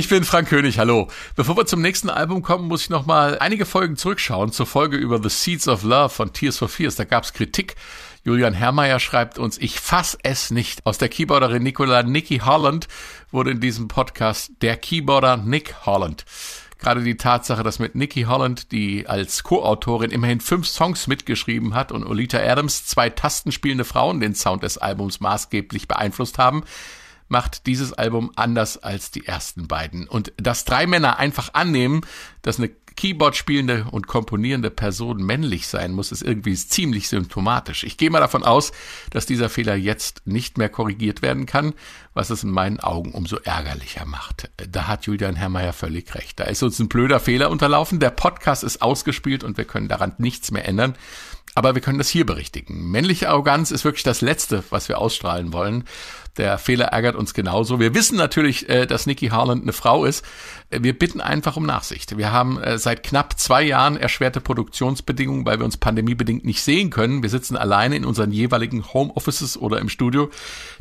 Ich bin Frank König, hallo. Bevor wir zum nächsten Album kommen, muss ich noch mal einige Folgen zurückschauen zur Folge über The Seeds of Love von Tears for Fears. Da gab es Kritik. Julian Herrmeier schreibt uns, ich fass es nicht. Aus der Keyboarderin Nicola Nicky Holland wurde in diesem Podcast der Keyboarder Nick Holland. Gerade die Tatsache, dass mit Nicky Holland, die als Co-Autorin immerhin fünf Songs mitgeschrieben hat und Olita Adams, zwei tastenspielende Frauen, den Sound des Albums maßgeblich beeinflusst haben, macht dieses Album anders als die ersten beiden. Und dass drei Männer einfach annehmen, dass eine Keyboard spielende und komponierende Person männlich sein muss, ist irgendwie ziemlich symptomatisch. Ich gehe mal davon aus, dass dieser Fehler jetzt nicht mehr korrigiert werden kann, was es in meinen Augen umso ärgerlicher macht. Da hat Julian Herrmeier völlig recht. Da ist uns ein blöder Fehler unterlaufen. Der Podcast ist ausgespielt und wir können daran nichts mehr ändern. Aber wir können das hier berichtigen. Männliche Arroganz ist wirklich das Letzte, was wir ausstrahlen wollen. Der Fehler ärgert uns genauso. Wir wissen natürlich, äh, dass Nikki Harland eine Frau ist. Wir bitten einfach um Nachsicht. Wir haben äh, seit knapp zwei Jahren erschwerte Produktionsbedingungen, weil wir uns pandemiebedingt nicht sehen können. Wir sitzen alleine in unseren jeweiligen Homeoffices oder im Studio.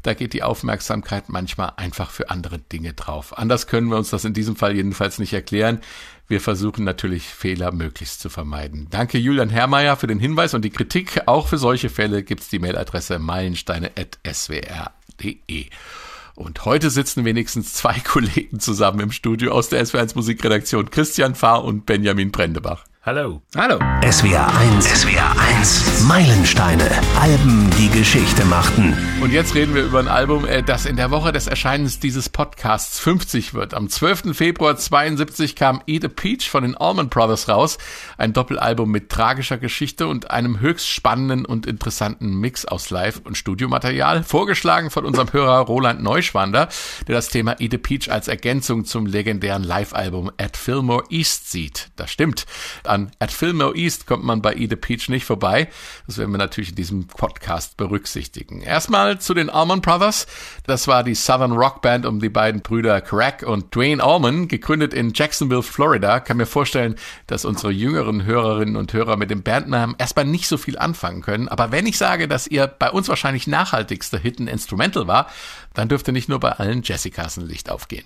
Da geht die Aufmerksamkeit manchmal einfach für andere Dinge drauf. Anders können wir uns das in diesem Fall jedenfalls nicht erklären. Wir versuchen natürlich Fehler möglichst zu vermeiden. Danke Julian Herrmeier für den Hinweis und die Kritik. Auch für solche Fälle gibt's die Mailadresse meilensteine.swr.de. Und heute sitzen wenigstens zwei Kollegen zusammen im Studio aus der SWR1 Musikredaktion, Christian Fahr und Benjamin Brendebach. Hallo. Hallo. SWR 1, SWR 1, Meilensteine, Alben, die Geschichte machten. Und jetzt reden wir über ein Album, äh, das in der Woche des Erscheinens dieses Podcasts 50 wird. Am 12. Februar 72 kam Eat a Peach von den Allman Brothers raus. Ein Doppelalbum mit tragischer Geschichte und einem höchst spannenden und interessanten Mix aus Live- und Studiomaterial. Vorgeschlagen von unserem Hörer Roland Neuschwander, der das Thema Eat a Peach als Ergänzung zum legendären Live-Album At Fillmore East sieht. Das stimmt an At Fillmore East kommt man bei Ida Peach nicht vorbei. Das werden wir natürlich in diesem Podcast berücksichtigen. Erstmal zu den Allman Brothers. Das war die Southern Rock Band um die beiden Brüder Craig und Dwayne Allman, gegründet in Jacksonville, Florida. Kann mir vorstellen, dass unsere jüngeren Hörerinnen und Hörer mit dem Bandnamen erstmal nicht so viel anfangen können. Aber wenn ich sage, dass ihr bei uns wahrscheinlich nachhaltigster Hit ein Instrumental war, dann dürfte nicht nur bei allen Jessicas ein Licht aufgehen.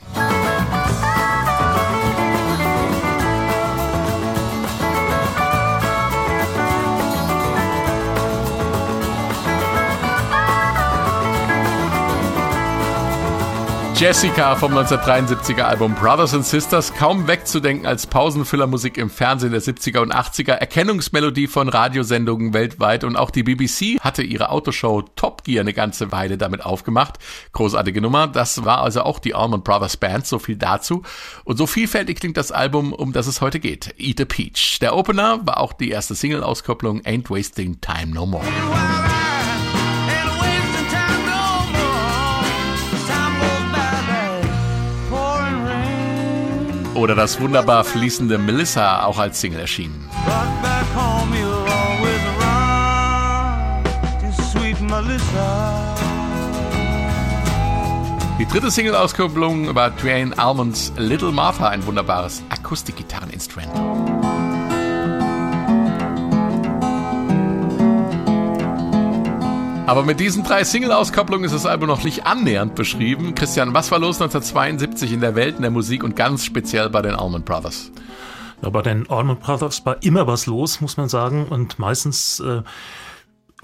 Jessica vom 1973er Album Brothers and Sisters, kaum wegzudenken als Pausenfüllermusik im Fernsehen der 70er und 80er, Erkennungsmelodie von Radiosendungen weltweit und auch die BBC hatte ihre Autoshow Top Gear eine ganze Weile damit aufgemacht. Großartige Nummer, das war also auch die Allman Brothers Band, so viel dazu. Und so vielfältig klingt das Album, um das es heute geht, Eat a Peach. Der Opener war auch die erste Single-Auskopplung Ain't Wasting Time No More. Oder das wunderbar fließende Melissa auch als Single erschienen. Die dritte Single-Auskopplung war Dwayne Almonds Little Martha, ein wunderbares Akustikgitarreninstrument. Aber mit diesen drei Single-Auskopplungen ist das Album noch nicht annähernd beschrieben. Christian, was war los 1972 in der Welt in der Musik und ganz speziell bei den Allman Brothers? Ja, bei den Allman Brothers war immer was los, muss man sagen. Und meistens äh,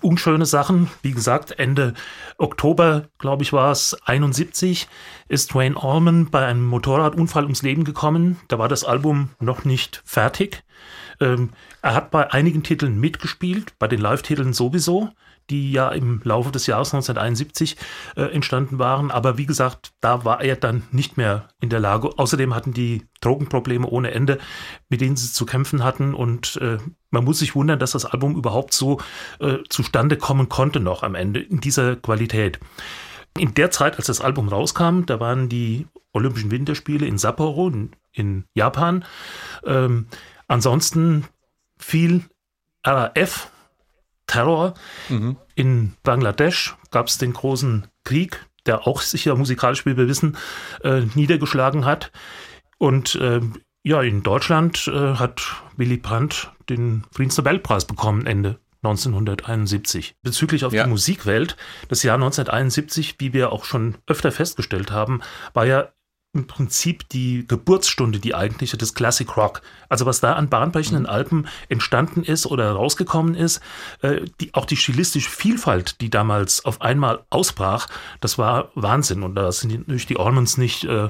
unschöne Sachen. Wie gesagt, Ende Oktober, glaube ich, war es 71, ist Wayne Allman bei einem Motorradunfall ums Leben gekommen. Da war das Album noch nicht fertig. Ähm, er hat bei einigen Titeln mitgespielt, bei den Live-Titeln sowieso die ja im Laufe des Jahres 1971 äh, entstanden waren. Aber wie gesagt, da war er dann nicht mehr in der Lage. Außerdem hatten die Drogenprobleme ohne Ende, mit denen sie zu kämpfen hatten. Und äh, man muss sich wundern, dass das Album überhaupt so äh, zustande kommen konnte noch am Ende in dieser Qualität. In der Zeit, als das Album rauskam, da waren die Olympischen Winterspiele in Sapporo in, in Japan. Ähm, ansonsten viel RAF, Terror. Mhm. In Bangladesch gab es den großen Krieg, der auch sicher musikalisch, wie wir wissen, äh, niedergeschlagen hat. Und äh, ja, in Deutschland äh, hat Willy Brandt den Friedensnobelpreis bekommen Ende 1971. Bezüglich auf ja. die Musikwelt, das Jahr 1971, wie wir auch schon öfter festgestellt haben, war ja im Prinzip die Geburtsstunde, die eigentliche des Classic Rock. Also was da an bahnbrechenden mhm. Alben entstanden ist oder rausgekommen ist, äh, die, auch die stilistische Vielfalt, die damals auf einmal ausbrach, das war Wahnsinn. Und da sind natürlich die Ormonds nicht äh,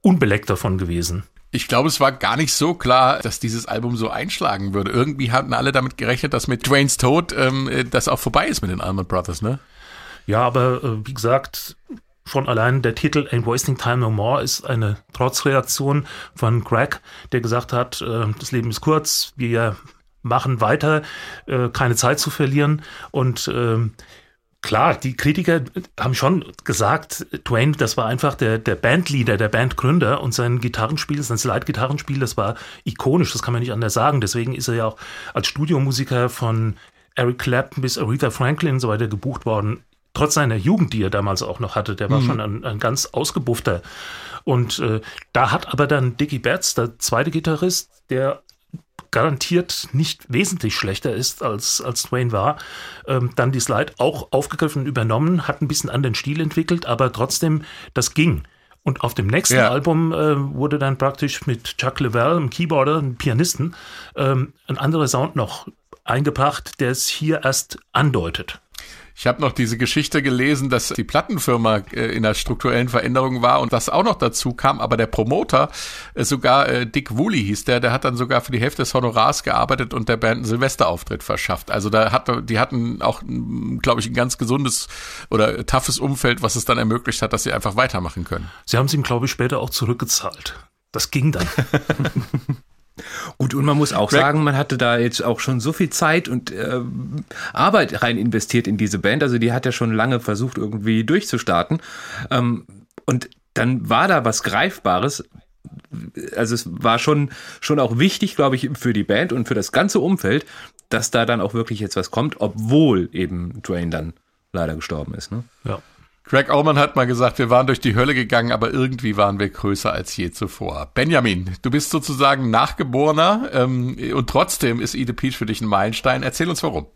unbeleckt davon gewesen. Ich glaube, es war gar nicht so klar, dass dieses Album so einschlagen würde. Irgendwie hatten alle damit gerechnet, dass mit Dwaynes Tod ähm, äh, das auch vorbei ist mit den Almond Brothers, ne? Ja, aber äh, wie gesagt, schon allein der Titel Ain't Wasting Time No More ist eine Trotzreaktion von Greg, der gesagt hat, äh, das Leben ist kurz, wir machen weiter, äh, keine Zeit zu verlieren und äh, klar, die Kritiker haben schon gesagt, Dwayne, das war einfach der, der Bandleader, der Bandgründer und sein Gitarrenspiel, sein Slide-Gitarrenspiel, das war ikonisch, das kann man nicht anders sagen. Deswegen ist er ja auch als Studiomusiker von Eric Clapton bis Aretha Franklin und so weiter gebucht worden trotz seiner Jugend, die er damals auch noch hatte, der war mhm. schon ein, ein, ganz ausgebuffter. Und äh, da hat aber dann Dickie Betts, der zweite Gitarrist, der garantiert nicht wesentlich schlechter ist als, als Dwayne war, ähm, dann die Slide auch aufgegriffen und übernommen, hat ein bisschen anderen Stil entwickelt, aber trotzdem, das ging. Und auf dem nächsten ja. Album äh, wurde dann praktisch mit Chuck Leavell, einem Keyboarder, einem Pianisten, ähm, ein anderer Sound noch eingebracht, der es hier erst andeutet. Ich habe noch diese Geschichte gelesen, dass die Plattenfirma äh, in der strukturellen Veränderung war und das auch noch dazu kam, aber der Promoter, äh, sogar äh, Dick Woolley hieß der, der hat dann sogar für die Hälfte des Honorars gearbeitet und der Band einen Silvesterauftritt verschafft. Also da hat, die hatten auch, glaube ich, ein ganz gesundes oder toughes Umfeld, was es dann ermöglicht hat, dass sie einfach weitermachen können. Sie haben es ihm, glaube ich, später auch zurückgezahlt. Das ging dann. Gut, und man muss auch sagen, man hatte da jetzt auch schon so viel Zeit und äh, Arbeit rein investiert in diese Band. Also die hat ja schon lange versucht, irgendwie durchzustarten. Ähm, und dann war da was Greifbares. Also es war schon, schon auch wichtig, glaube ich, für die Band und für das ganze Umfeld, dass da dann auch wirklich jetzt was kommt, obwohl eben Dwayne dann leider gestorben ist. Ne? Ja. Greg Allman hat mal gesagt, wir waren durch die Hölle gegangen, aber irgendwie waren wir größer als je zuvor. Benjamin, du bist sozusagen Nachgeborener ähm, und trotzdem ist Ede Peach für dich ein Meilenstein. Erzähl uns warum.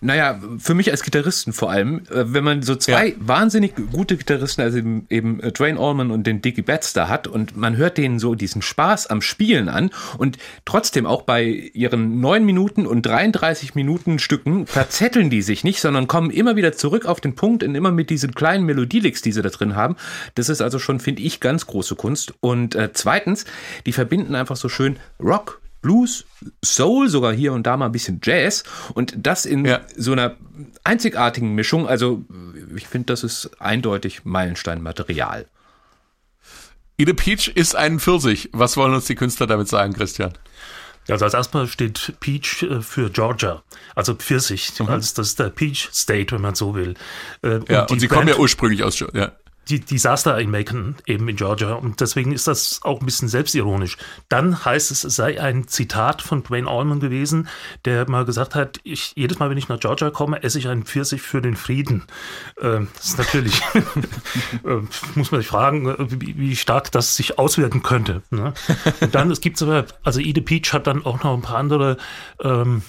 Naja, für mich als Gitarristen vor allem, äh, wenn man so zwei ja. wahnsinnig gute Gitarristen, also eben, eben äh, Dwayne Allman und den Dickie Betts da hat und man hört denen so diesen Spaß am Spielen an und trotzdem auch bei ihren neun Minuten und 33 Minuten Stücken verzetteln die sich nicht, sondern kommen immer wieder zurück auf den Punkt und immer mit diesen kleinen Melodielicks, die sie da drin haben. Das ist also schon, finde ich, ganz große Kunst. Und äh, zweitens, die verbinden einfach so schön Rock Blues, Soul, sogar hier und da mal ein bisschen Jazz und das in ja. so einer einzigartigen Mischung. Also ich finde, das ist eindeutig Meilenstein-Material. Ide Peach ist ein Pfirsich. Was wollen uns die Künstler damit sagen, Christian? Also als erstmal steht Peach äh, für Georgia, also Pfirsich, mhm. also das ist der Peach State, wenn man so will. Äh, und ja, und sie Band, kommen ja ursprünglich aus, ja die Desaster in Macon, eben in Georgia. Und deswegen ist das auch ein bisschen selbstironisch. Dann heißt es, es sei ein Zitat von Dwayne Allman gewesen, der mal gesagt hat, ich, jedes Mal, wenn ich nach Georgia komme, esse ich einen Pfirsich für den Frieden. Ähm, das ist natürlich, äh, muss man sich fragen, äh, wie, wie, stark das sich auswirken könnte. Ne? Und dann, es gibt aber, also Ede Peach hat dann auch noch ein paar andere ähm,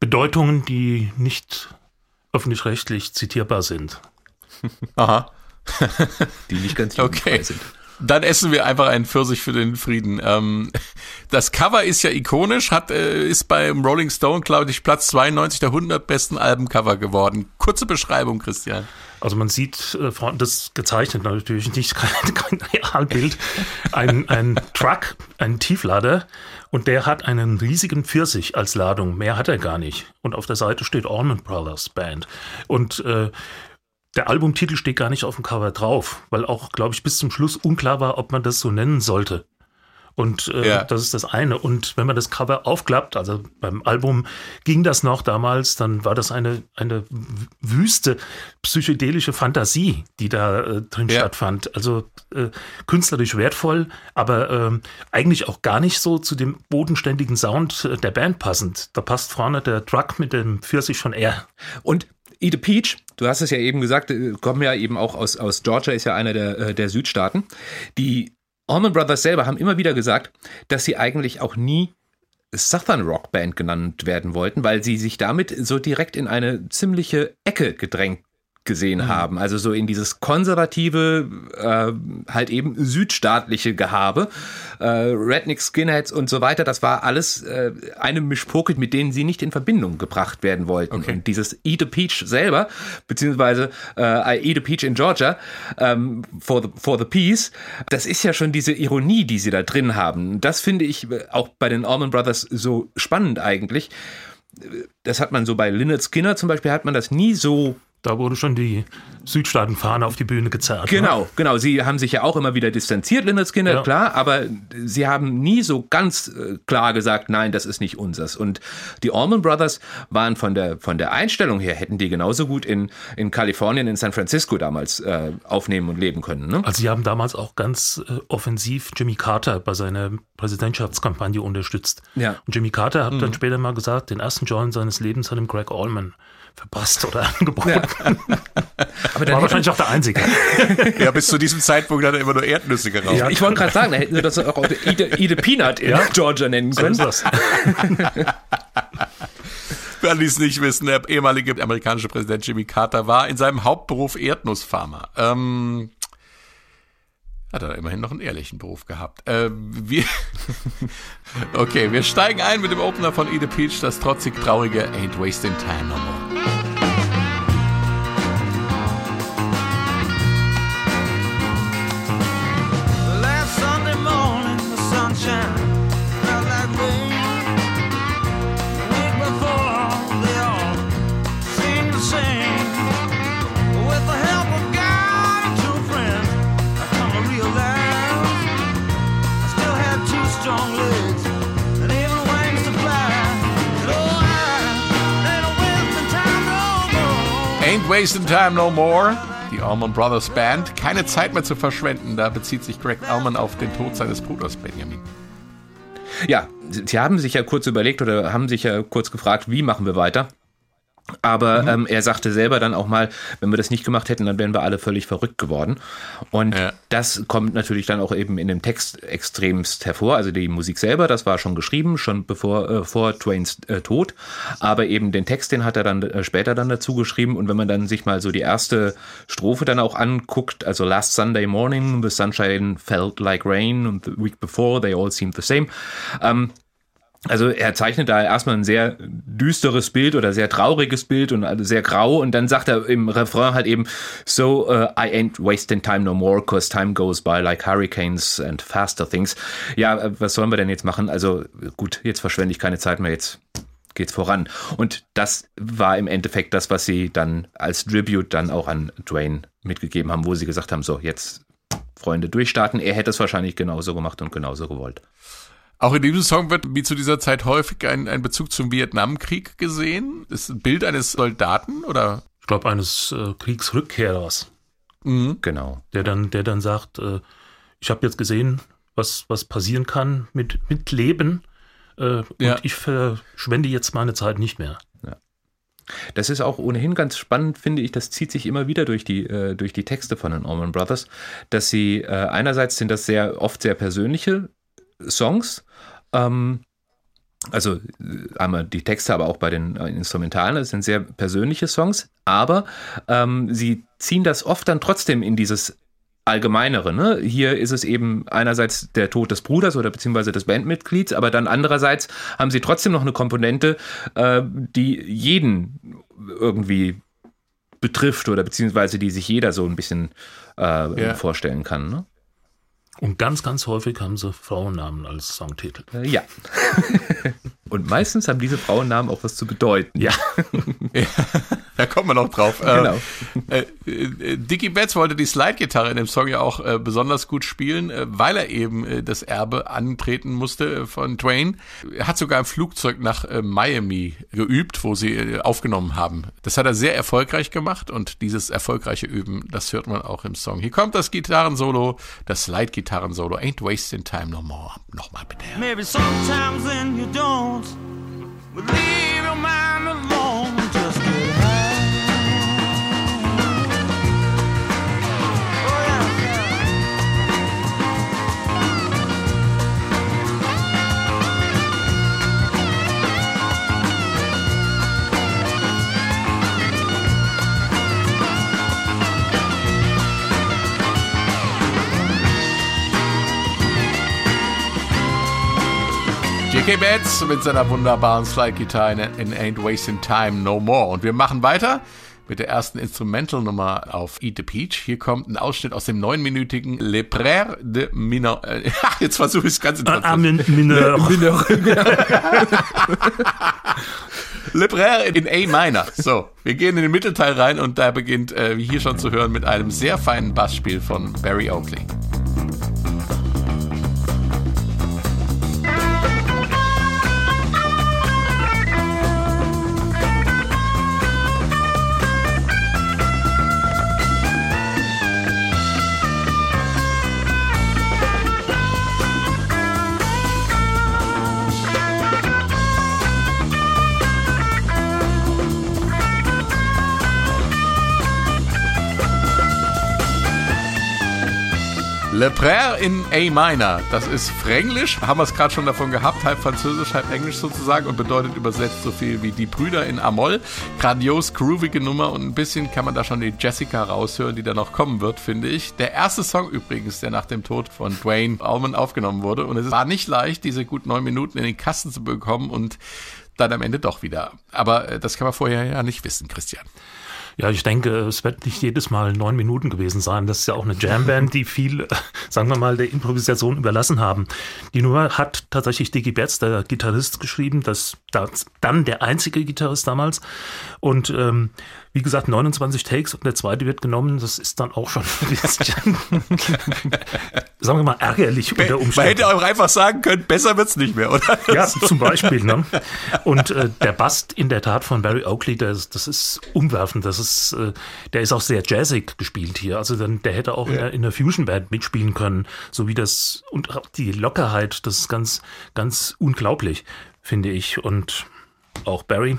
Bedeutungen, die nicht öffentlich-rechtlich zitierbar sind. Aha. Die nicht ganz okay. sind. Dann essen wir einfach einen Pfirsich für den Frieden. Ähm, das Cover ist ja ikonisch, hat äh, ist beim Rolling Stone, glaube ich, Platz 92 der 100 besten Albencover geworden. Kurze Beschreibung, Christian. Also man sieht, äh, das gezeichnet natürlich nicht kein, kein Realbild, ein, ein Truck, ein Tieflader und der hat einen riesigen Pfirsich als Ladung. Mehr hat er gar nicht. Und auf der Seite steht Allman Brothers Band. Und äh, der Albumtitel steht gar nicht auf dem Cover drauf, weil auch, glaube ich, bis zum Schluss unklar war, ob man das so nennen sollte. Und äh, ja. das ist das eine. Und wenn man das Cover aufklappt, also beim Album ging das noch damals, dann war das eine, eine wüste psychedelische Fantasie, die da äh, drin ja. stattfand. Also äh, künstlerisch wertvoll, aber äh, eigentlich auch gar nicht so zu dem bodenständigen Sound äh, der Band passend. Da passt vorne der Truck mit dem Pfirsich von R. Und Eat a Peach, du hast es ja eben gesagt, äh, kommen ja eben auch aus, aus Georgia, ist ja einer der, äh, der Südstaaten. Die Allman Brothers selber haben immer wieder gesagt, dass sie eigentlich auch nie Southern Rock Band genannt werden wollten, weil sie sich damit so direkt in eine ziemliche Ecke gedrängt gesehen mhm. haben. Also so in dieses konservative, äh, halt eben südstaatliche Gehabe. Äh, Redneck, Skinheads und so weiter, das war alles äh, eine Mischpoke, mit denen sie nicht in Verbindung gebracht werden wollten. Okay. Und dieses Eat a Peach selber, beziehungsweise äh, I Eat a Peach in Georgia, ähm, for, the, for the Peace, das ist ja schon diese Ironie, die sie da drin haben. Das finde ich äh, auch bei den Allman Brothers so spannend eigentlich. Das hat man so bei Lynyrd Skinner zum Beispiel, hat man das nie so da wurde schon die Südstaatenfahne auf die Bühne gezerrt. Ne? Genau, ne? genau. Sie haben sich ja auch immer wieder distanziert, Lynyrd Skinner, ja. klar, aber sie haben nie so ganz äh, klar gesagt, nein, das ist nicht unseres. Und die Allman Brothers waren von der, von der Einstellung her, hätten die genauso gut in, in Kalifornien, in San Francisco damals äh, aufnehmen und leben können. Ne? Also sie haben damals auch ganz äh, offensiv Jimmy Carter bei seiner Präsidentschaftskampagne unterstützt. Ja. Und Jimmy Carter hat mhm. dann später mal gesagt, den ersten Joint seines Lebens hat ihm Greg Allman verpasst oder angeboten. Ja. Aber dann War wahrscheinlich auch der Einzige. ja, bis zu diesem Zeitpunkt hat er immer nur Erdnüsse geraucht. Ja, ich wollte gerade sagen, da hätten wir das auch Ide, Peanut in ja? Georgia nennen können. So ist das. Für alle, die es nicht wissen, der ehemalige amerikanische Präsident Jimmy Carter war in seinem Hauptberuf Erdnussfarmer. Ähm, hat er immerhin noch einen ehrlichen Beruf gehabt. Äh, wir okay, wir steigen ein mit dem Opener von Ida Peach, das trotzig traurige Ain't Wasting Time No More. Wasting Time No More. Die Allman Brothers Band. Keine Zeit mehr zu verschwenden. Da bezieht sich Greg Allman auf den Tod seines Bruders Benjamin. Ja, sie haben sich ja kurz überlegt oder haben sich ja kurz gefragt, wie machen wir weiter? Aber mhm. ähm, er sagte selber dann auch mal, wenn wir das nicht gemacht hätten, dann wären wir alle völlig verrückt geworden. Und ja. das kommt natürlich dann auch eben in dem Text extremst hervor. Also die Musik selber, das war schon geschrieben, schon bevor äh, vor Twains äh, Tod. Aber eben den Text, den hat er dann äh, später dann dazu geschrieben. Und wenn man dann sich mal so die erste Strophe dann auch anguckt, also Last Sunday morning, the sunshine felt like rain, and the week before they all seemed the same. Ähm, also er zeichnet da erstmal ein sehr düsteres Bild oder sehr trauriges Bild und also sehr grau und dann sagt er im Refrain halt eben So uh, I ain't wasting time no more cause time goes by like hurricanes and faster things. Ja, äh, was sollen wir denn jetzt machen? Also gut, jetzt verschwende ich keine Zeit mehr, jetzt geht's voran. Und das war im Endeffekt das, was sie dann als Tribute dann auch an Dwayne mitgegeben haben, wo sie gesagt haben, so jetzt Freunde durchstarten. Er hätte es wahrscheinlich genauso gemacht und genauso gewollt. Auch in diesem Song wird wie zu dieser Zeit häufig ein, ein Bezug zum Vietnamkrieg gesehen. Das ist ein Bild eines Soldaten oder? Ich glaube eines äh, Kriegsrückkehrers. Mhm. Genau. Der dann, der dann sagt, äh, ich habe jetzt gesehen, was, was passieren kann mit, mit Leben äh, ja. und ich verschwende jetzt meine Zeit nicht mehr. Ja. Das ist auch ohnehin ganz spannend, finde ich. Das zieht sich immer wieder durch die, äh, durch die Texte von den Allman Brothers, dass sie äh, einerseits sind das sehr oft sehr persönliche Songs, ähm, also äh, einmal die Texte, aber auch bei den äh, Instrumentalen, das sind sehr persönliche Songs, aber ähm, sie ziehen das oft dann trotzdem in dieses Allgemeinere. Ne? Hier ist es eben einerseits der Tod des Bruders oder beziehungsweise des Bandmitglieds, aber dann andererseits haben sie trotzdem noch eine Komponente, äh, die jeden irgendwie betrifft oder beziehungsweise die sich jeder so ein bisschen äh, ja. vorstellen kann. Ne? Und ganz, ganz häufig haben sie Frauennamen als Songtitel. Äh, ja. Und meistens haben diese Frauennamen auch was zu bedeuten. Ja. ja da kommen wir noch drauf. Äh, genau. Äh, äh, Dickie Betts wollte die Slide-Gitarre in dem Song ja auch äh, besonders gut spielen, äh, weil er eben äh, das Erbe antreten musste von Twain. Er hat sogar im Flugzeug nach Miami geübt, wo sie aufgenommen haben. Das hat er sehr erfolgreich gemacht und dieses erfolgreiche Üben, das hört man auch im Song. Hier kommt das Gitarrensolo, das Slide-Gitarrensolo. Ain't wasting time no more. Nochmal bitte. Maybe sometimes when you don't leave your mind alone, J.K. Betts mit seiner wunderbaren Slide-Gitarre in, in Ain't Wasting Time No More. Und wir machen weiter mit der ersten Instrumental-Nummer auf Eat the Peach. Hier kommt ein Ausschnitt aus dem neunminütigen Le Prère de Mineur. Äh, jetzt versuche ich es ganz in ah, Mineur. Le Prère in A minor. So, wir gehen in den Mittelteil rein und da beginnt, äh, wie hier schon zu hören, mit einem sehr feinen Bassspiel von Barry Oakley. Le Prère in A minor. Das ist Fränglisch, haben wir es gerade schon davon gehabt, halb Französisch, halb Englisch sozusagen und bedeutet übersetzt so viel wie die Brüder in Amol. Grandios, groovige Nummer und ein bisschen kann man da schon die Jessica raushören, die da noch kommen wird, finde ich. Der erste Song übrigens, der nach dem Tod von Dwayne Allman aufgenommen wurde und es war nicht leicht, diese gut neun Minuten in den Kasten zu bekommen und dann am Ende doch wieder. Aber äh, das kann man vorher ja nicht wissen, Christian. Ja, ich denke, es wird nicht jedes Mal neun Minuten gewesen sein. Das ist ja auch eine Jamband, die viel, sagen wir mal, der Improvisation überlassen haben. Die Nummer hat tatsächlich Diggy Betts, der Gitarrist, geschrieben. Das, das dann der einzige Gitarrist damals. Und ähm, wie gesagt, 29 Takes und der zweite wird genommen. Das ist dann auch schon ein bisschen, sagen wir mal, ärgerlich unter Umständen. Man hätte auch einfach sagen können, besser wird's nicht mehr, oder? Ja, zum Beispiel. Ne? Und äh, der Bass in der Tat von Barry Oakley, der, das ist umwerfend. Das ist, äh, der ist auch sehr jazzig gespielt hier. Also dann, der hätte auch ja. in, der, in der Fusion Band mitspielen können, so wie das und die Lockerheit. Das ist ganz, ganz unglaublich, finde ich. Und auch Barry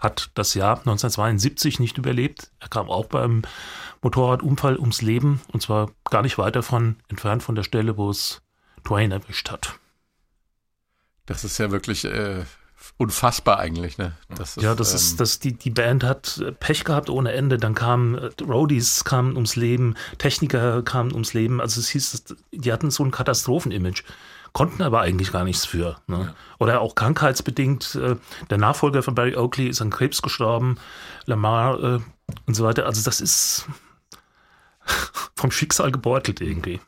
hat das Jahr 1972 nicht überlebt. Er kam auch beim Motorradunfall ums Leben und zwar gar nicht weit davon entfernt von der Stelle, wo es Twain erwischt hat. Das ist ja wirklich äh, unfassbar eigentlich, ne? Das ist, ja, das ähm, ist, das, die, die Band hat Pech gehabt ohne Ende. Dann kamen äh, Roadies kamen ums Leben, Techniker kamen ums Leben. Also es hieß, die hatten so ein Katastrophenimage konnten aber eigentlich gar nichts für. Ne? Ja. Oder auch krankheitsbedingt. Äh, der Nachfolger von Barry Oakley ist an Krebs gestorben, Lamar äh, und so weiter. Also das ist vom Schicksal gebeutelt irgendwie.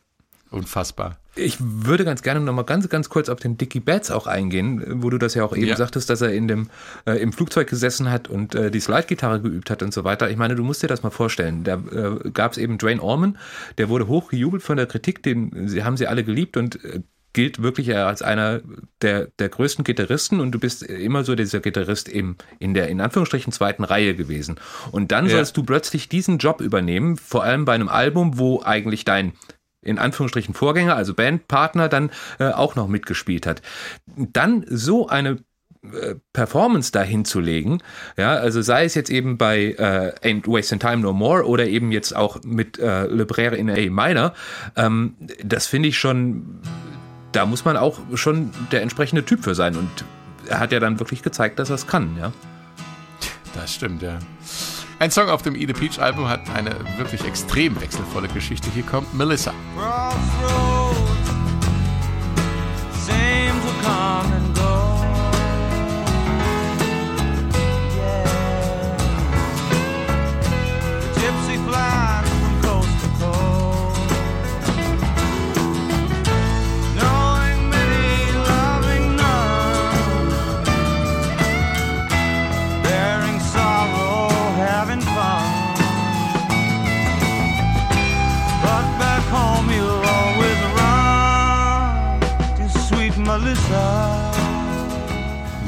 Unfassbar. Ich würde ganz gerne noch mal ganz, ganz kurz auf den Dickie Betts auch eingehen, wo du das ja auch eben ja. sagtest, dass er in dem, äh, im Flugzeug gesessen hat und äh, die Slide-Gitarre geübt hat und so weiter. Ich meine, du musst dir das mal vorstellen. Da äh, gab es eben Dwayne Orman, der wurde hochgejubelt von der Kritik, den sie haben sie alle geliebt und äh, gilt wirklich als einer der, der größten Gitarristen und du bist immer so dieser Gitarrist im, in der in Anführungsstrichen zweiten Reihe gewesen. Und dann ja. sollst du plötzlich diesen Job übernehmen, vor allem bei einem Album, wo eigentlich dein in Anführungsstrichen Vorgänger, also Bandpartner, dann äh, auch noch mitgespielt hat. Dann so eine äh, Performance dahin zu legen, ja, also sei es jetzt eben bei äh, Ain't Wasting Time No More oder eben jetzt auch mit äh, Le Brère in A Minor, ähm, das finde ich schon da muss man auch schon der entsprechende Typ für sein. Und er hat ja dann wirklich gezeigt, dass er es kann, ja. Das stimmt, ja. Ein Song auf dem the Peach Album hat eine wirklich extrem wechselvolle Geschichte. Hier kommt Melissa. Crossroads,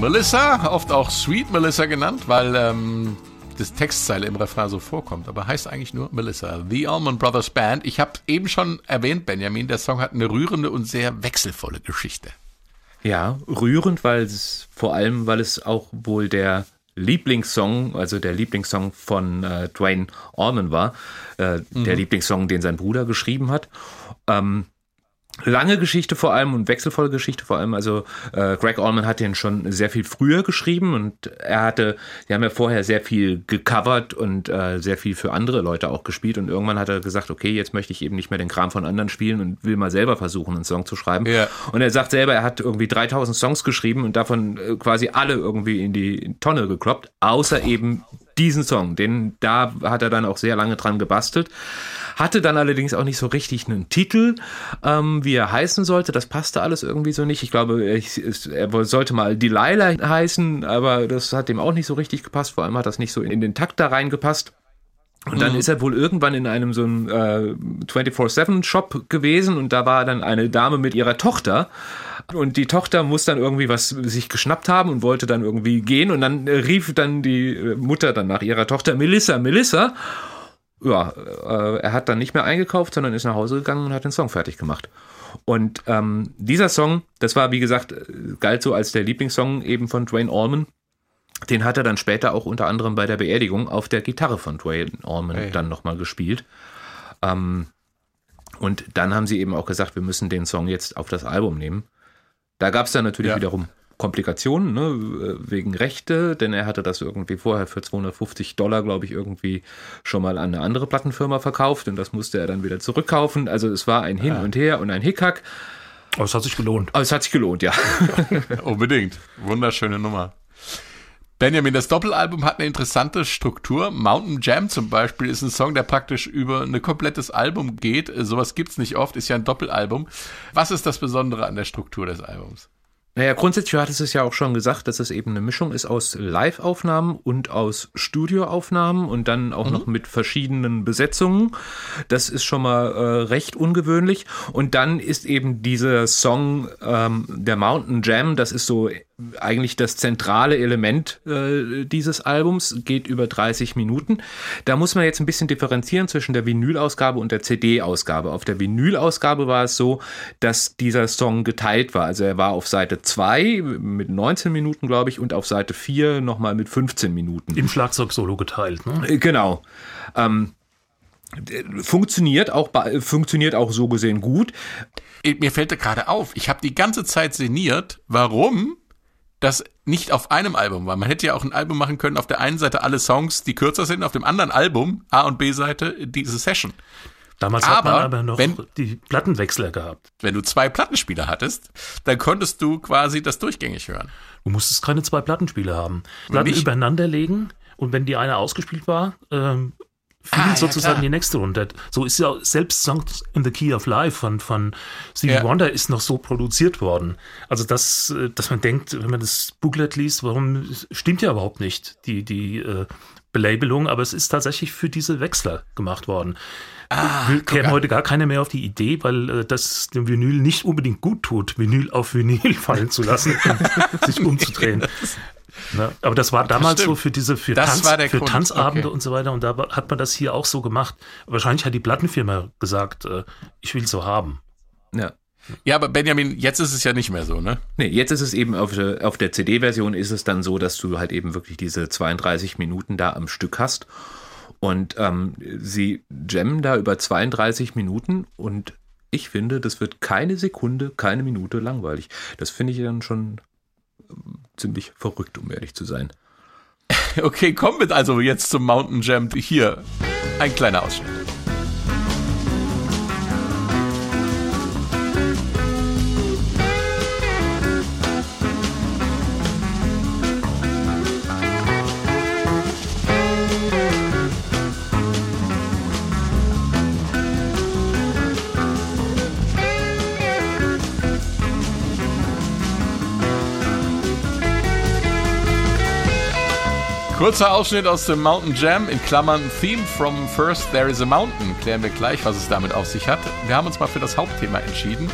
Melissa, oft auch Sweet Melissa genannt, weil ähm, das Textzeile im Refrain so vorkommt, aber heißt eigentlich nur Melissa. The Allman Brothers Band. Ich habe eben schon erwähnt, Benjamin, der Song hat eine rührende und sehr wechselvolle Geschichte. Ja, rührend, weil es vor allem, weil es auch wohl der Lieblingssong, also der Lieblingssong von äh, Dwayne Allman war, äh, mhm. der Lieblingssong, den sein Bruder geschrieben hat. Ähm, lange Geschichte vor allem und wechselvolle Geschichte vor allem. Also äh, Greg Allman hat den schon sehr viel früher geschrieben und er hatte, die haben ja vorher sehr viel gecovert und äh, sehr viel für andere Leute auch gespielt und irgendwann hat er gesagt, okay, jetzt möchte ich eben nicht mehr den Kram von anderen spielen und will mal selber versuchen, einen Song zu schreiben. Ja. Und er sagt selber, er hat irgendwie 3000 Songs geschrieben und davon äh, quasi alle irgendwie in die Tonne gekloppt, außer eben diesen Song. Den da hat er dann auch sehr lange dran gebastelt. Hatte dann allerdings auch nicht so richtig einen Titel, ähm, wie er heißen sollte. Das passte alles irgendwie so nicht. Ich glaube, ich, er sollte mal Delilah heißen, aber das hat dem auch nicht so richtig gepasst. Vor allem hat das nicht so in den Takt da reingepasst. Und dann mhm. ist er wohl irgendwann in einem so einem äh, 24-7-Shop gewesen und da war dann eine Dame mit ihrer Tochter. Und die Tochter muss dann irgendwie was sich geschnappt haben und wollte dann irgendwie gehen. Und dann rief dann die Mutter dann nach ihrer Tochter, Melissa, Melissa ja, äh, er hat dann nicht mehr eingekauft, sondern ist nach Hause gegangen und hat den Song fertig gemacht. Und ähm, dieser Song, das war wie gesagt, äh, galt so als der Lieblingssong eben von Dwayne Allman. Den hat er dann später auch unter anderem bei der Beerdigung auf der Gitarre von Dwayne Allman hey. dann nochmal gespielt. Ähm, und dann haben sie eben auch gesagt, wir müssen den Song jetzt auf das Album nehmen. Da gab es dann natürlich ja. wiederum Komplikationen, ne, wegen Rechte, denn er hatte das irgendwie vorher für 250 Dollar, glaube ich, irgendwie schon mal an eine andere Plattenfirma verkauft und das musste er dann wieder zurückkaufen. Also es war ein Hin ja. und Her und ein Hickhack. Aber es hat sich gelohnt. Aber es hat sich gelohnt, ja. Unbedingt. Wunderschöne Nummer. Benjamin, das Doppelalbum hat eine interessante Struktur. Mountain Jam zum Beispiel ist ein Song, der praktisch über ein komplettes Album geht. Sowas gibt es nicht oft, ist ja ein Doppelalbum. Was ist das Besondere an der Struktur des Albums? Naja, grundsätzlich hat es ja auch schon gesagt, dass es eben eine Mischung ist aus Live-Aufnahmen und aus Studioaufnahmen und dann auch mhm. noch mit verschiedenen Besetzungen. Das ist schon mal äh, recht ungewöhnlich. Und dann ist eben dieser Song ähm, der Mountain Jam, das ist so eigentlich das zentrale Element äh, dieses Albums, geht über 30 Minuten. Da muss man jetzt ein bisschen differenzieren zwischen der Vinyl-Ausgabe und der CD-Ausgabe. Auf der Vinyl-Ausgabe war es so, dass dieser Song geteilt war. Also er war auf Seite 2 mit 19 Minuten, glaube ich, und auf Seite 4 nochmal mit 15 Minuten. Im Schlagzeug-Solo geteilt, ne? Äh, genau. Ähm, funktioniert auch funktioniert auch so gesehen gut. Mir fällt da gerade auf, ich habe die ganze Zeit sinniert, warum das nicht auf einem Album war. Man hätte ja auch ein Album machen können, auf der einen Seite alle Songs, die kürzer sind, auf dem anderen Album, A- und B-Seite, diese Session. Damals aber, hat man aber noch wenn, die Plattenwechsler gehabt. Wenn du zwei Plattenspieler hattest, dann konntest du quasi das durchgängig hören. Du musstest keine zwei Plattenspieler haben. Platten übereinander legen und wenn die eine ausgespielt war, ähm, fiel ah, sozusagen ja, die nächste runter. So ist ja selbst Songs in the Key of Life von, von Stevie ja. Wonder ist noch so produziert worden. Also das, äh, dass man denkt, wenn man das Booklet liest, warum stimmt ja überhaupt nicht die, die äh, Belabelung, aber es ist tatsächlich für diese Wechsler gemacht worden. Ah, käme heute gar keiner mehr auf die Idee, weil äh, das dem Vinyl nicht unbedingt gut tut, Vinyl auf Vinyl fallen zu lassen und sich umzudrehen. Ne? Aber das war damals das so für diese für, Tanz, für Tanzabende okay. und so weiter. Und da hat man das hier auch so gemacht. Wahrscheinlich hat die Plattenfirma gesagt, äh, ich will so haben. Ja. Ja, aber Benjamin, jetzt ist es ja nicht mehr so, ne? Nee, jetzt ist es eben auf der, auf der CD-Version ist es dann so, dass du halt eben wirklich diese 32 Minuten da am Stück hast. Und ähm, sie jammen da über 32 Minuten und ich finde, das wird keine Sekunde, keine Minute langweilig. Das finde ich dann schon ziemlich verrückt, um ehrlich zu sein. Okay, kommen wir also jetzt zum Mountain Jam. Hier ein kleiner Ausschnitt. Kurzer Ausschnitt aus dem Mountain Jam in Klammern Theme from First There is a Mountain. Klären wir gleich, was es damit auf sich hat. Wir haben uns mal für das Hauptthema entschieden.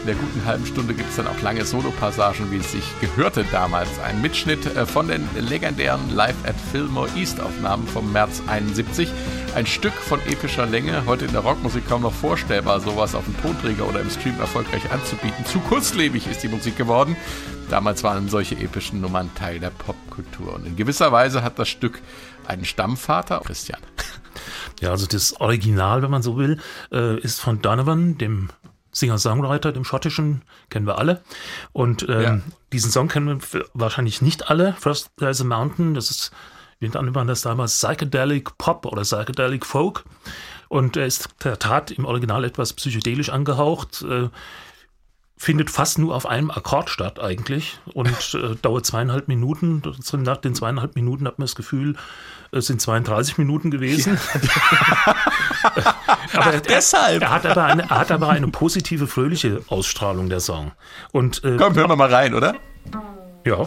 In der guten halben Stunde gibt es dann auch lange Solopassagen, wie es sich gehörte damals. Ein Mitschnitt äh, von den legendären Live at Fillmore East Aufnahmen vom März 71. Ein Stück von epischer Länge, heute in der Rockmusik kaum noch vorstellbar, sowas auf dem Tonträger oder im Stream erfolgreich anzubieten. Zu kurzlebig ist die Musik geworden. Damals waren solche epischen Nummern Teil der Popkultur. Und in gewisser Weise hat das Stück einen Stammvater, Christian. Ja, also das Original, wenn man so will, äh, ist von Donovan, dem Singer-Songwriter, dem schottischen, kennen wir alle. Und ähm, ja. diesen Song kennen wir wahrscheinlich nicht alle. First There's a Mountain, das ist, wie nannte man das damals, Psychedelic Pop oder Psychedelic Folk. Und er ist der Tat im Original etwas psychedelisch angehaucht. Äh, findet fast nur auf einem Akkord statt eigentlich und äh, dauert zweieinhalb Minuten. Nach den zweieinhalb Minuten hat man das Gefühl, es sind 32 Minuten gewesen. Ja. aber er, deshalb. Er, hat aber eine, er hat aber eine positive, fröhliche Ausstrahlung, der Song. Und, äh, Komm, hören wir mal rein, oder? Ja.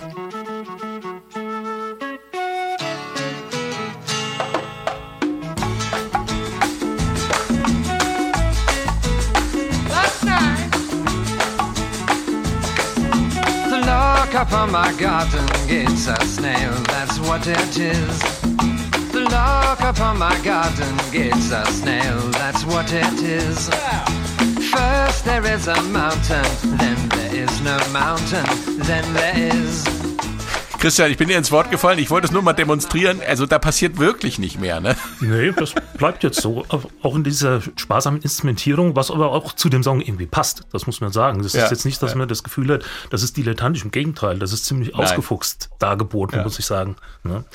On my garden gates a snail, that's what it is. The lock upon my garden gates a snail, that's what it is. First there is a mountain, then there is no mountain, then there is. Christian, ich bin dir ins Wort gefallen. Ich wollte es nur mal demonstrieren. Also da passiert wirklich nicht mehr, ne? Nee, das bleibt jetzt so. Auch in dieser sparsamen Instrumentierung, was aber auch zu dem Song irgendwie passt. Das muss man sagen. Das ja, ist jetzt nicht, dass ja. man das Gefühl hat, das ist dilettantisch. Im Gegenteil, das ist ziemlich Nein. ausgefuchst dargeboten, ja. muss ich sagen. Ne?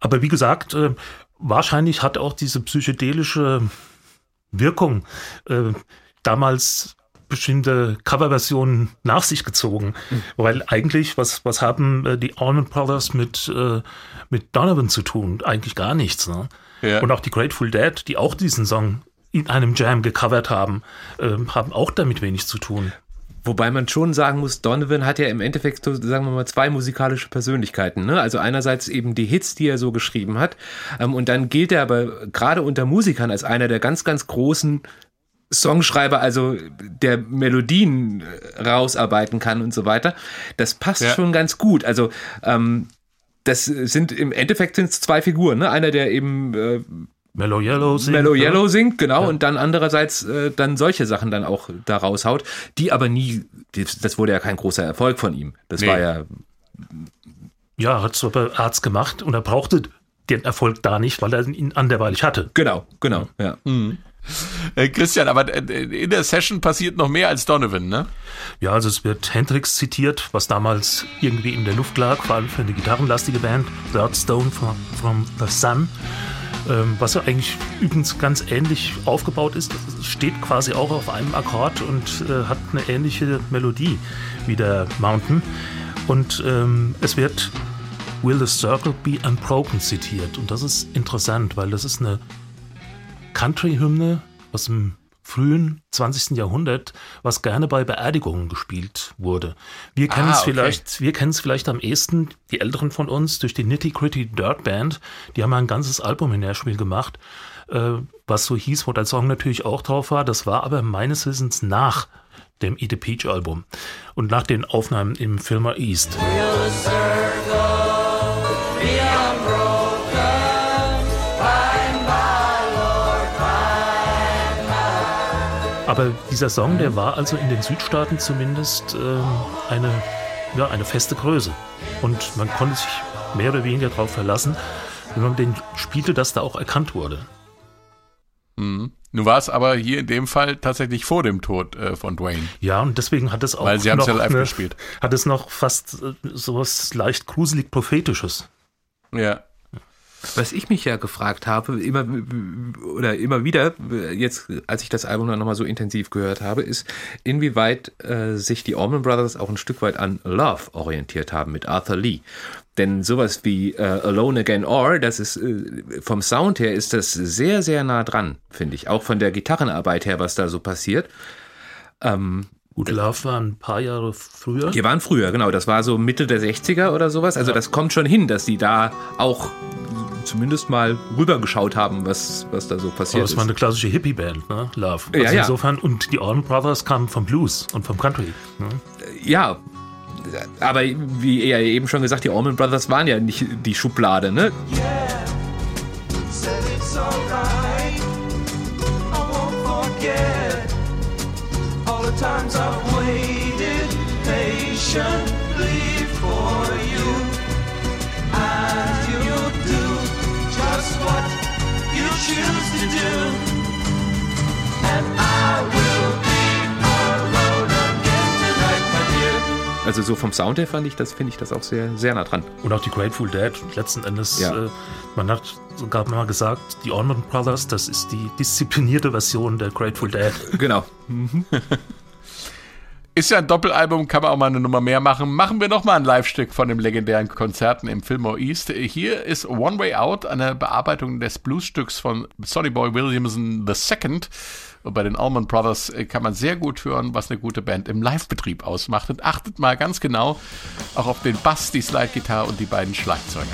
Aber wie gesagt, äh, wahrscheinlich hat auch diese psychedelische Wirkung äh, damals bestimmte Coverversionen nach sich gezogen. Mhm. Weil eigentlich, was, was haben äh, die Allman Brothers mit, äh, mit Donovan zu tun? Eigentlich gar nichts. Ne? Ja. Und auch die Grateful Dead, die auch diesen Song in einem Jam gecovert haben, äh, haben auch damit wenig zu tun. Wobei man schon sagen muss, Donovan hat ja im Endeffekt, sagen wir mal, zwei musikalische Persönlichkeiten. Ne? Also einerseits eben die Hits, die er so geschrieben hat. Ähm, und dann gilt er aber gerade unter Musikern als einer der ganz, ganz großen Songschreiber, also der Melodien äh, rausarbeiten kann und so weiter. Das passt ja. schon ganz gut. Also ähm, das sind im Endeffekt sind es zwei Figuren. Ne? Einer, der eben äh, Mellow Yellow singt. Mellow Yellow singt, genau. Ja. Und dann andererseits äh, dann solche Sachen dann auch da raushaut, die aber nie, das wurde ja kein großer Erfolg von ihm. Das nee. war ja. Ja, hat es aber Arzt gemacht und er brauchte den Erfolg da nicht, weil er ihn anderweitig hatte. Genau, genau, ja. Mhm. Äh, Christian, aber äh, in der Session passiert noch mehr als Donovan, ne? Ja, also es wird Hendrix zitiert, was damals irgendwie in der Luft lag, vor allem für eine gitarrenlastige Band, Third Stone from, from the Sun. Ähm, was ja eigentlich übrigens ganz ähnlich aufgebaut ist, steht quasi auch auf einem Akkord und äh, hat eine ähnliche Melodie wie der Mountain. Und ähm, es wird Will the Circle Be Unbroken zitiert. Und das ist interessant, weil das ist eine Country-Hymne aus dem frühen 20. Jahrhundert, was gerne bei Beerdigungen gespielt wurde. Wir kennen es ah, okay. vielleicht, wir kennen es vielleicht am ehesten, die Älteren von uns, durch die Nitty Gritty Dirt Band. Die haben ein ganzes Album in Nashville gemacht, äh, was so hieß, wo der Song natürlich auch drauf war. Das war aber meines Wissens nach dem Eat the Peach Album und nach den Aufnahmen im Filmer East. Aber dieser Song, der war also in den Südstaaten zumindest äh, eine, ja, eine feste Größe. Und man konnte sich mehr oder weniger darauf verlassen, wenn man den spielte, dass da auch erkannt wurde. Mhm. Nun war es aber hier in dem Fall tatsächlich vor dem Tod äh, von Dwayne. Ja, und deswegen hat es auch Weil sie haben es ja live eine, gespielt. Hat es noch fast äh, sowas leicht gruselig prophetisches. Ja. Was ich mich ja gefragt habe, immer oder immer wieder, jetzt als ich das Album dann nochmal so intensiv gehört habe, ist, inwieweit äh, sich die Allman Brothers auch ein Stück weit an Love orientiert haben mit Arthur Lee. Denn sowas wie äh, Alone Again Or, das ist äh, vom Sound her ist das sehr, sehr nah dran, finde ich. Auch von der Gitarrenarbeit her, was da so passiert. Ähm, Gut, Love war ein paar Jahre früher. Die waren früher, genau. Das war so Mitte der 60er oder sowas. Also ja. das kommt schon hin, dass die da auch zumindest mal rübergeschaut haben, was, was da so passiert aber es ist. war eine klassische Hippie-Band, ne? Love. Also ja, ja. insofern, und die Allman Brothers kamen vom Blues und vom Country. Ne? Ja, aber wie er eben schon gesagt, die Allman Brothers waren ja nicht die Schublade, ne? Yeah, said it's alright. I won't forget all the times I've waited patiently Also so vom Sound her fand ich das, finde ich das auch sehr, sehr nah dran. Und auch die Grateful Dead. Letzten Endes, ja. äh, man hat sogar mal gesagt, die Allman Brothers, das ist die disziplinierte Version der Grateful Dead. Genau. Mhm. Ist ja ein Doppelalbum, kann man auch mal eine Nummer mehr machen. Machen wir noch mal ein Live-Stück von dem legendären Konzerten im Fillmore East. Hier ist One Way Out, eine Bearbeitung des Bluesstücks von Sonny Boy Williamson II. Und bei den Allman Brothers äh, kann man sehr gut hören, was eine gute Band im Live-Betrieb ausmacht. Und achtet mal ganz genau auch auf den Bass, die Slide-Gitarre und die beiden Schlagzeuger.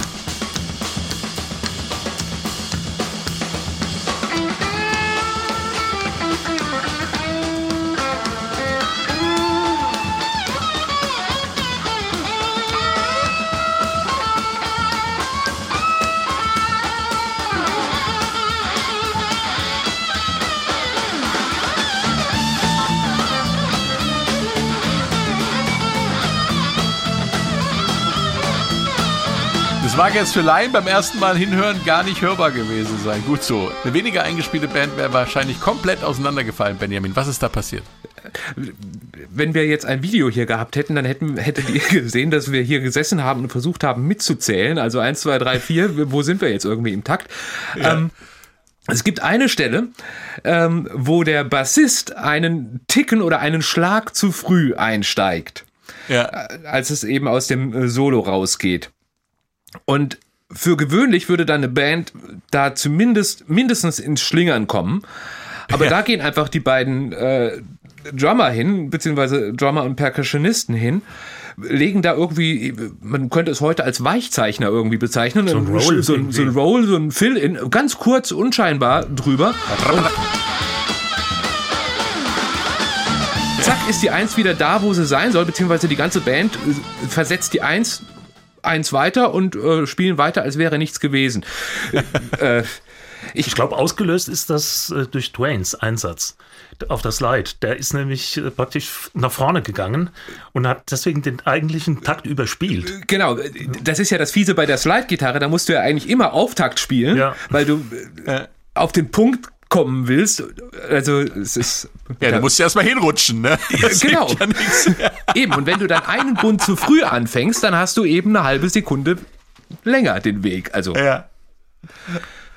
Mag jetzt für Laien beim ersten Mal hinhören gar nicht hörbar gewesen sein. Gut so. Eine weniger eingespielte Band wäre wahrscheinlich komplett auseinandergefallen, Benjamin. Was ist da passiert? Wenn wir jetzt ein Video hier gehabt hätten, dann hätten, hättet ihr gesehen, dass wir hier gesessen haben und versucht haben mitzuzählen. Also eins, zwei, drei, vier. Wo sind wir jetzt irgendwie im Takt? Ähm, es gibt eine Stelle, ähm, wo der Bassist einen Ticken oder einen Schlag zu früh einsteigt. Ja. als es eben aus dem äh, Solo rausgeht. Und für gewöhnlich würde dann eine Band da zumindest mindestens ins Schlingern kommen. Aber da gehen einfach die beiden äh, Drummer hin, beziehungsweise Drummer und Percussionisten hin, legen da irgendwie, man könnte es heute als Weichzeichner irgendwie bezeichnen, So ein Roll so, ein- so ein. Roll, so ein Fill-In, ganz kurz, unscheinbar drüber. Zack ist die Eins wieder da, wo sie sein soll, beziehungsweise die ganze Band äh, versetzt die Eins eins weiter und äh, spielen weiter, als wäre nichts gewesen. äh, Ich glaube, ausgelöst ist das äh, durch Dwaynes Einsatz auf das Slide. Der ist nämlich äh, praktisch nach vorne gegangen und hat deswegen den eigentlichen Takt überspielt. genau, äh, das ist ja das Fiese bei der Slide-Gitarre, da musst du ja eigentlich immer Auftakt spielen, Ja. weil du äh, auf den Punkt kommen willst. Also es ist Ja, du musst ja erstmal hinrutschen, ne? Das genau. Ja eben. Und wenn du dann einen Bund zu früh anfängst, dann hast du eben eine halbe Sekunde länger den Weg. Also ja.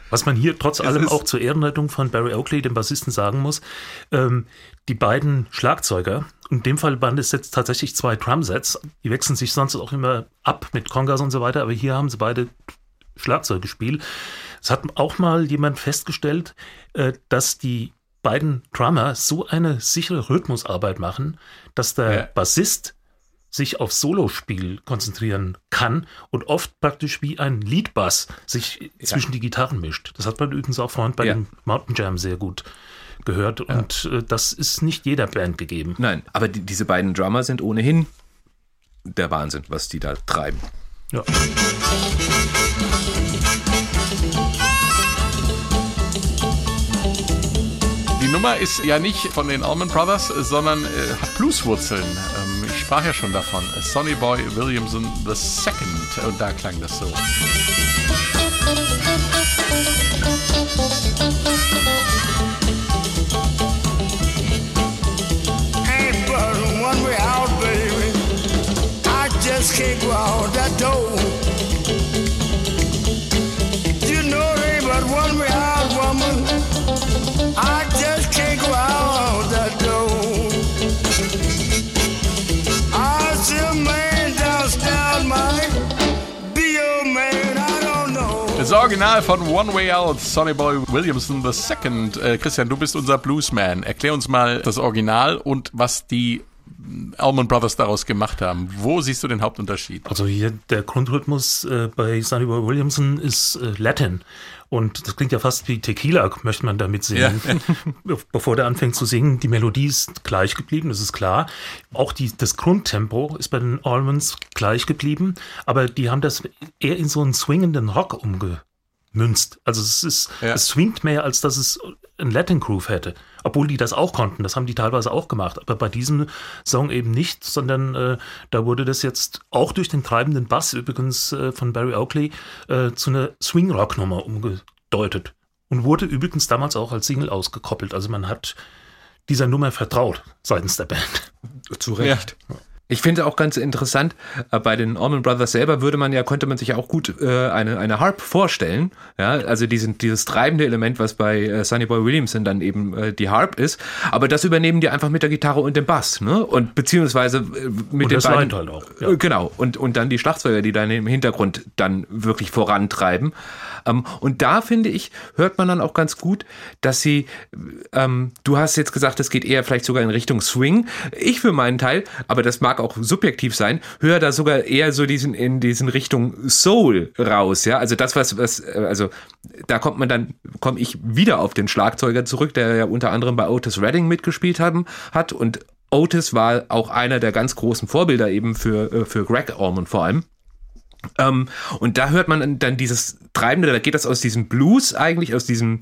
Was man hier trotz allem auch zur Ehrenrettung von Barry Oakley, dem Bassisten, sagen muss, ähm, die beiden Schlagzeuger, in dem Fall waren es jetzt tatsächlich zwei Drumsets, die wechseln sich sonst auch immer ab mit Congas und so weiter, aber hier haben sie beide Schlagzeug gespielt. Es hat auch mal jemand festgestellt, äh, dass die beiden Drummer so eine sichere Rhythmusarbeit machen, dass der Ja. Bassist sich auf Solospiel konzentrieren kann und oft praktisch wie ein Leadbass sich zwischen die Gitarren mischt. Das hat man übrigens auch vorhin bei Ja. dem Mountain Jam sehr gut gehört und äh, das ist nicht jeder Band gegeben. nein, aber die, diese beiden Drummer sind ohnehin der Wahnsinn, was die da treiben. Ja. Die Nummer ist ja nicht von den Allman Brothers, sondern äh, hat Blueswurzeln. Ähm, ich sprach ja schon davon. Sonny Boy Williamson II. Und da klang das so. Ain't but one way out, baby. I just can't go out that door. Das Original von One Way Out, Sonny Boy Williamson II. Äh, Christian, du bist unser Bluesman. Erklär uns mal das Original und was die Allman Brothers daraus gemacht haben. Wo siehst du den Hauptunterschied? Also hier der Grundrhythmus äh, bei Sonny Boy Williamson ist äh, Latin. Und das klingt ja fast wie Tequila, möchte man damit singen. Bevor der anfängt zu singen, die Melodie ist gleich geblieben, das ist klar. Auch die, das Grundtempo ist bei den Allmans gleich geblieben, aber die haben das eher in so einen swingenden Rock umgemünzt. Also es ist, Ja. es swingt mehr, als dass es einen Latin Groove hätte. Obwohl die das auch konnten, das haben die teilweise auch gemacht. Aber bei diesem Song eben nicht, sondern äh, da wurde das jetzt auch durch den treibenden Bass übrigens äh, von Barry Oakley äh, zu einer Swing-Rock-Nummer umgedeutet. Und wurde übrigens damals auch als Single ausgekoppelt. Also man hat dieser Nummer vertraut seitens der Band. Zu Recht. Ich finde auch ganz interessant, äh, bei den Allman Brothers selber würde man ja, konnte man sich ja auch gut äh, eine, eine Harp vorstellen. Ja, also diesen, dieses treibende Element, was bei äh, Sonny Boy Williamson dann eben äh, die Harp ist. Aber das übernehmen die einfach mit der Gitarre und dem Bass, ne? Und beziehungsweise äh, mit Und den das beiden. Halt auch, ja. Äh, Genau. Und, und dann die Schlagzeuger, die dann im Hintergrund dann wirklich vorantreiben. Ähm, und da finde ich, hört man dann auch ganz gut, dass sie, ähm, du hast jetzt gesagt, es geht eher vielleicht sogar in Richtung Swing. Ich für meinen Teil, aber das mag auch subjektiv sein, höre da sogar eher so diesen, in diesen Richtung Soul raus, ja. Also das, was, was, äh, also da kommt man dann, komme ich wieder auf den Schlagzeuger zurück, der ja unter anderem bei Otis Redding mitgespielt haben, hat und Otis war auch einer der ganz großen Vorbilder eben für, äh, für Greg Allman vor allem. Ähm, und da hört man dann dieses Treibende, da geht das aus diesem Blues eigentlich, aus diesem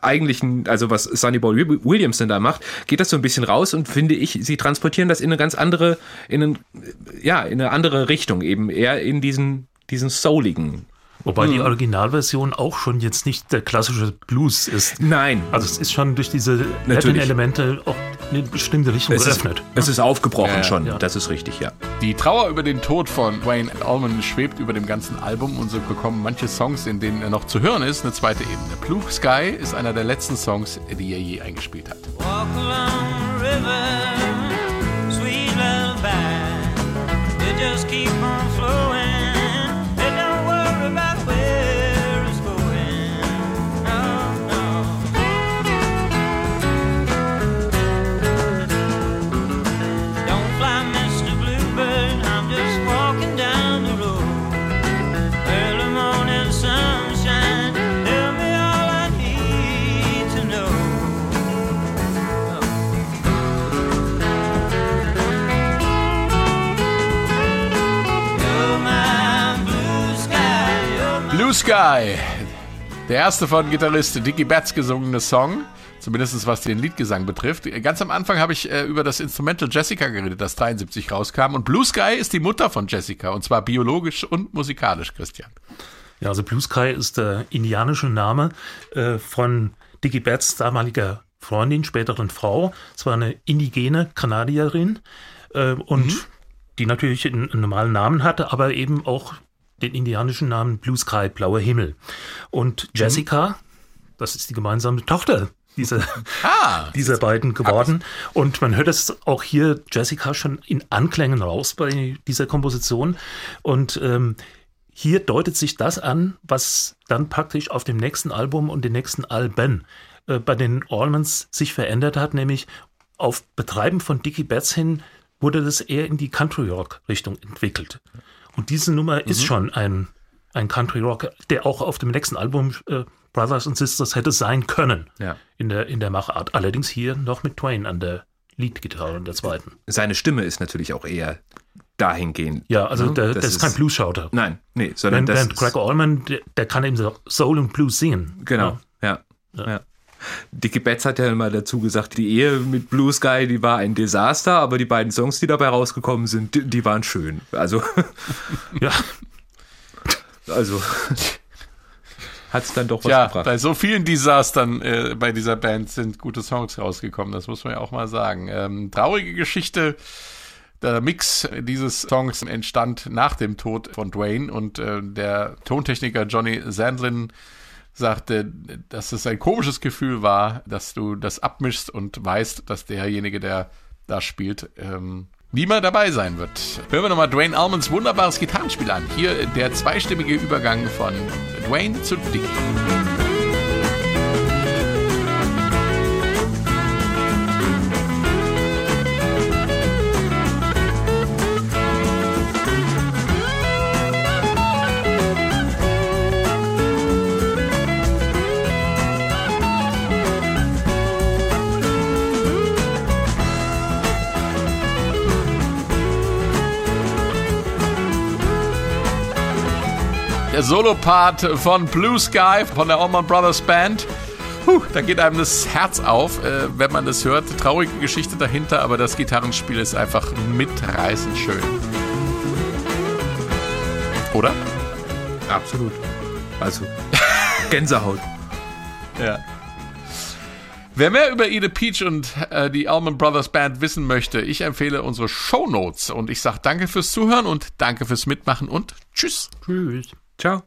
eigentlichen, also was Sonny Boy Wi- Williamson da macht, geht das so ein bisschen raus und finde ich, sie transportieren das in eine ganz andere, in einen, ja, in eine andere Richtung, eben eher in diesen, diesen souligen. Wobei die Originalversion auch schon jetzt nicht der klassische Blues ist. Nein, Also es ist schon durch diese. Latin-Elemente auch eine bestimmte Richtung es ist, geöffnet. es ist aufgebrochen Ja, schon, ja. das ist richtig, ja. Die Trauer über den Tod von Dwayne Allman schwebt über dem ganzen Album und so bekommen manche Songs, in denen er noch zu hören ist, eine zweite Ebene. Blue Sky ist einer der letzten Songs, die er je eingespielt hat. Walk along the river, sweet lullaby. It just keep on flowing. Sky, der erste von Gitarrist Dickie Betts gesungene Song. Zumindest was den Liedgesang betrifft. Ganz am Anfang habe ich äh, über das Instrumental Jessica geredet, das 73 rauskam. Und Blue Sky ist die Mutter von Jessica. Und zwar biologisch und musikalisch, Christian. Ja, also Blue Sky ist der indianische Name äh, von Dickie Betts damaliger Freundin, späteren Frau. Es war eine indigene Kanadierin äh, und die natürlich einen, einen normalen Namen hatte, aber eben auch den indianischen Namen Blue Sky, blauer Himmel. Und Jessica, das ist die gemeinsame Tochter dieser, Ah, dieser beiden geworden. Und man hört es auch hier Jessica schon in Anklängen raus bei dieser Komposition. Und ähm, hier deutet sich das an, was dann praktisch auf dem nächsten Album und den nächsten Alben äh, bei den Allmans sich verändert hat, nämlich auf Betreiben von Dickie Betts hin wurde das eher in die Country Rock Richtung entwickelt. Und diese Nummer ist schon ein, ein Country Rock, der auch auf dem nächsten Album äh, Brothers and Sisters hätte sein können Ja. in, der, in der Machart. Allerdings hier noch mit Twain an der Leadgitarre in der zweiten. Seine Stimme ist natürlich auch eher dahingehend. Ja, also ne? der, das, ist kein Blues-Schauter. Nein, nee, sondern Während, das während Greg Allman, der, der kann eben so Soul und Blues singen. Genau, ja. ja. Dickie Betts hat ja immer dazu gesagt, die Ehe mit Blue Sky, die war ein Desaster, aber die beiden Songs, die dabei rausgekommen sind, die, die waren schön. Also, Ja, also hat es dann doch was Ja, gebracht. bei so vielen Desastern äh, bei dieser Band sind gute Songs rausgekommen, das muss man ja auch mal sagen. Ähm, traurige Geschichte. Der Mix dieses Songs entstand nach dem Tod von Dwayne und äh, der Tontechniker Johnny Sandlin sagte, dass es ein komisches Gefühl war, dass du das abmischst und weißt, dass derjenige, der da spielt, ähm, nie mehr dabei sein wird. Hören wir nochmal Dwayne Allmans wunderbares Gitarrenspiel an. Hier der zweistimmige Übergang von Dwayne zu Dickie. Der Solopart von Blue Sky von der Allman Brothers Band. Puh, da geht einem das Herz auf, äh, wenn man das hört. Traurige Geschichte dahinter, aber das Gitarrenspiel ist einfach mitreißend schön. Oder? Absolut. Also, Gänsehaut. Ja. Wer mehr über Ede Peach und äh, die Allman Brothers Band wissen möchte, ich empfehle unsere Show Notes und ich sage danke fürs Zuhören und danke fürs Mitmachen und tschüss. Tschüss. Ciao.